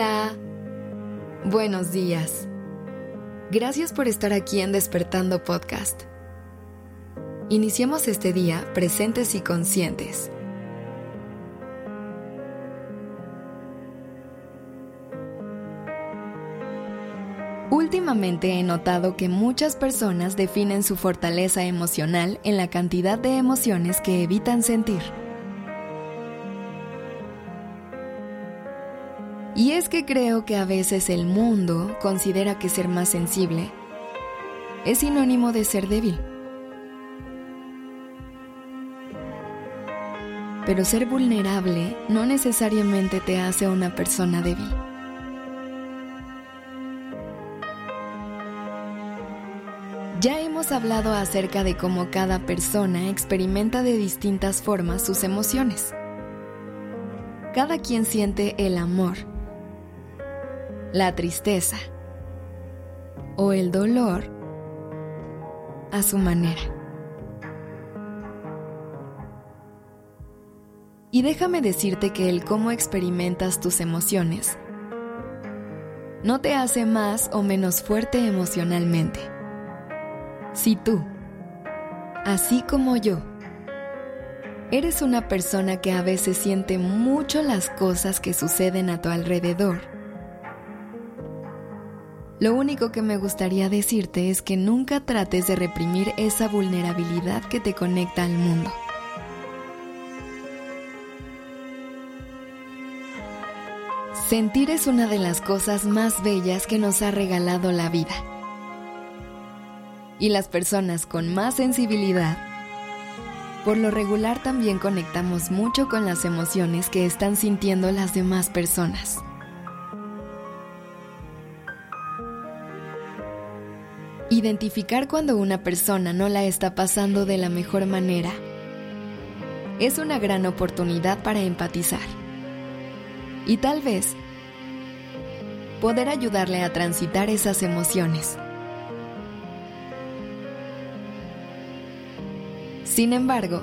Hola. Buenos días. Gracias por estar aquí en Despertando Podcast. Iniciemos este día presentes y conscientes. Últimamente he notado que muchas personas definen su fortaleza emocional en la cantidad de emociones que evitan sentir. Y es que creo que a veces el mundo considera que ser más sensible es sinónimo de ser débil. Pero ser vulnerable no necesariamente te hace una persona débil. Ya hemos hablado acerca de cómo cada persona experimenta de distintas formas sus emociones. Cada quien siente el amor la tristeza o el dolor a su manera. Y déjame decirte que el cómo experimentas tus emociones no te hace más o menos fuerte emocionalmente. Si tú, así como yo, eres una persona que a veces siente mucho las cosas que suceden a tu alrededor, lo único que me gustaría decirte es que nunca trates de reprimir esa vulnerabilidad que te conecta al mundo. Sentir es una de las cosas más bellas que nos ha regalado la vida. Y las personas con más sensibilidad, por lo regular también conectamos mucho con las emociones que están sintiendo las demás personas. Identificar cuando una persona no la está pasando de la mejor manera es una gran oportunidad para empatizar. Y tal vez poder ayudarle a transitar esas emociones. Sin embargo,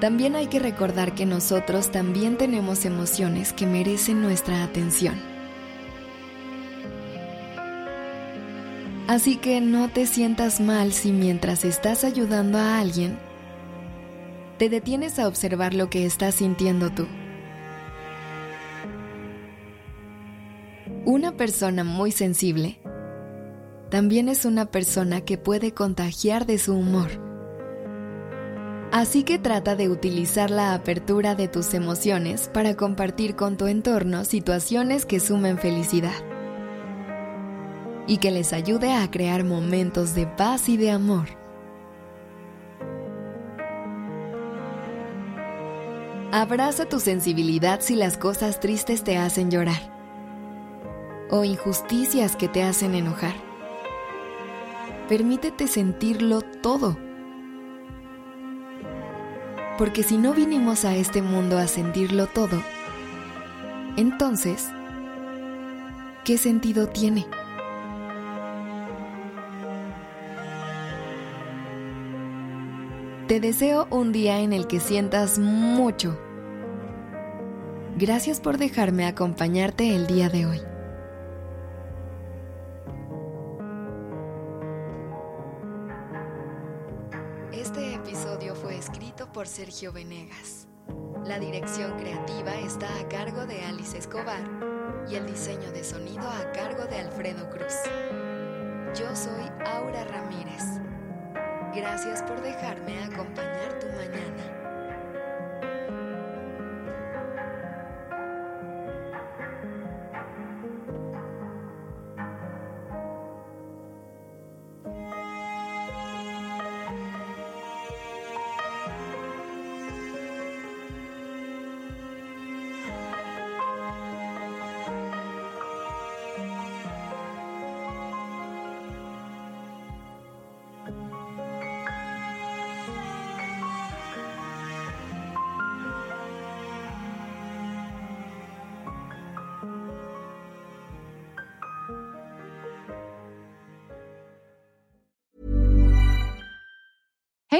también hay que recordar que nosotros también tenemos emociones que merecen nuestra atención. Así que no te sientas mal si mientras estás ayudando a alguien, te detienes a observar lo que estás sintiendo tú. Una persona muy sensible también es una persona que puede contagiar de su humor. Así que trata de utilizar la apertura de tus emociones para compartir con tu entorno situaciones que sumen felicidad y que les ayude a crear momentos de paz y de amor. Abraza tu sensibilidad si las cosas tristes te hacen llorar o injusticias que te hacen enojar. Permítete sentirlo todo. Porque si no vinimos a este mundo a sentirlo todo, entonces, ¿qué sentido tiene? Te deseo un día en el que sientas mucho. Gracias por dejarme acompañarte el día de hoy. Este episodio fue escrito por Sergio Venegas. La dirección creativa está a cargo de Alice Escobar y el diseño de sonido a cargo de Alfredo Cruz. Yo soy Aura Ramírez. Gracias por dejarme acompañar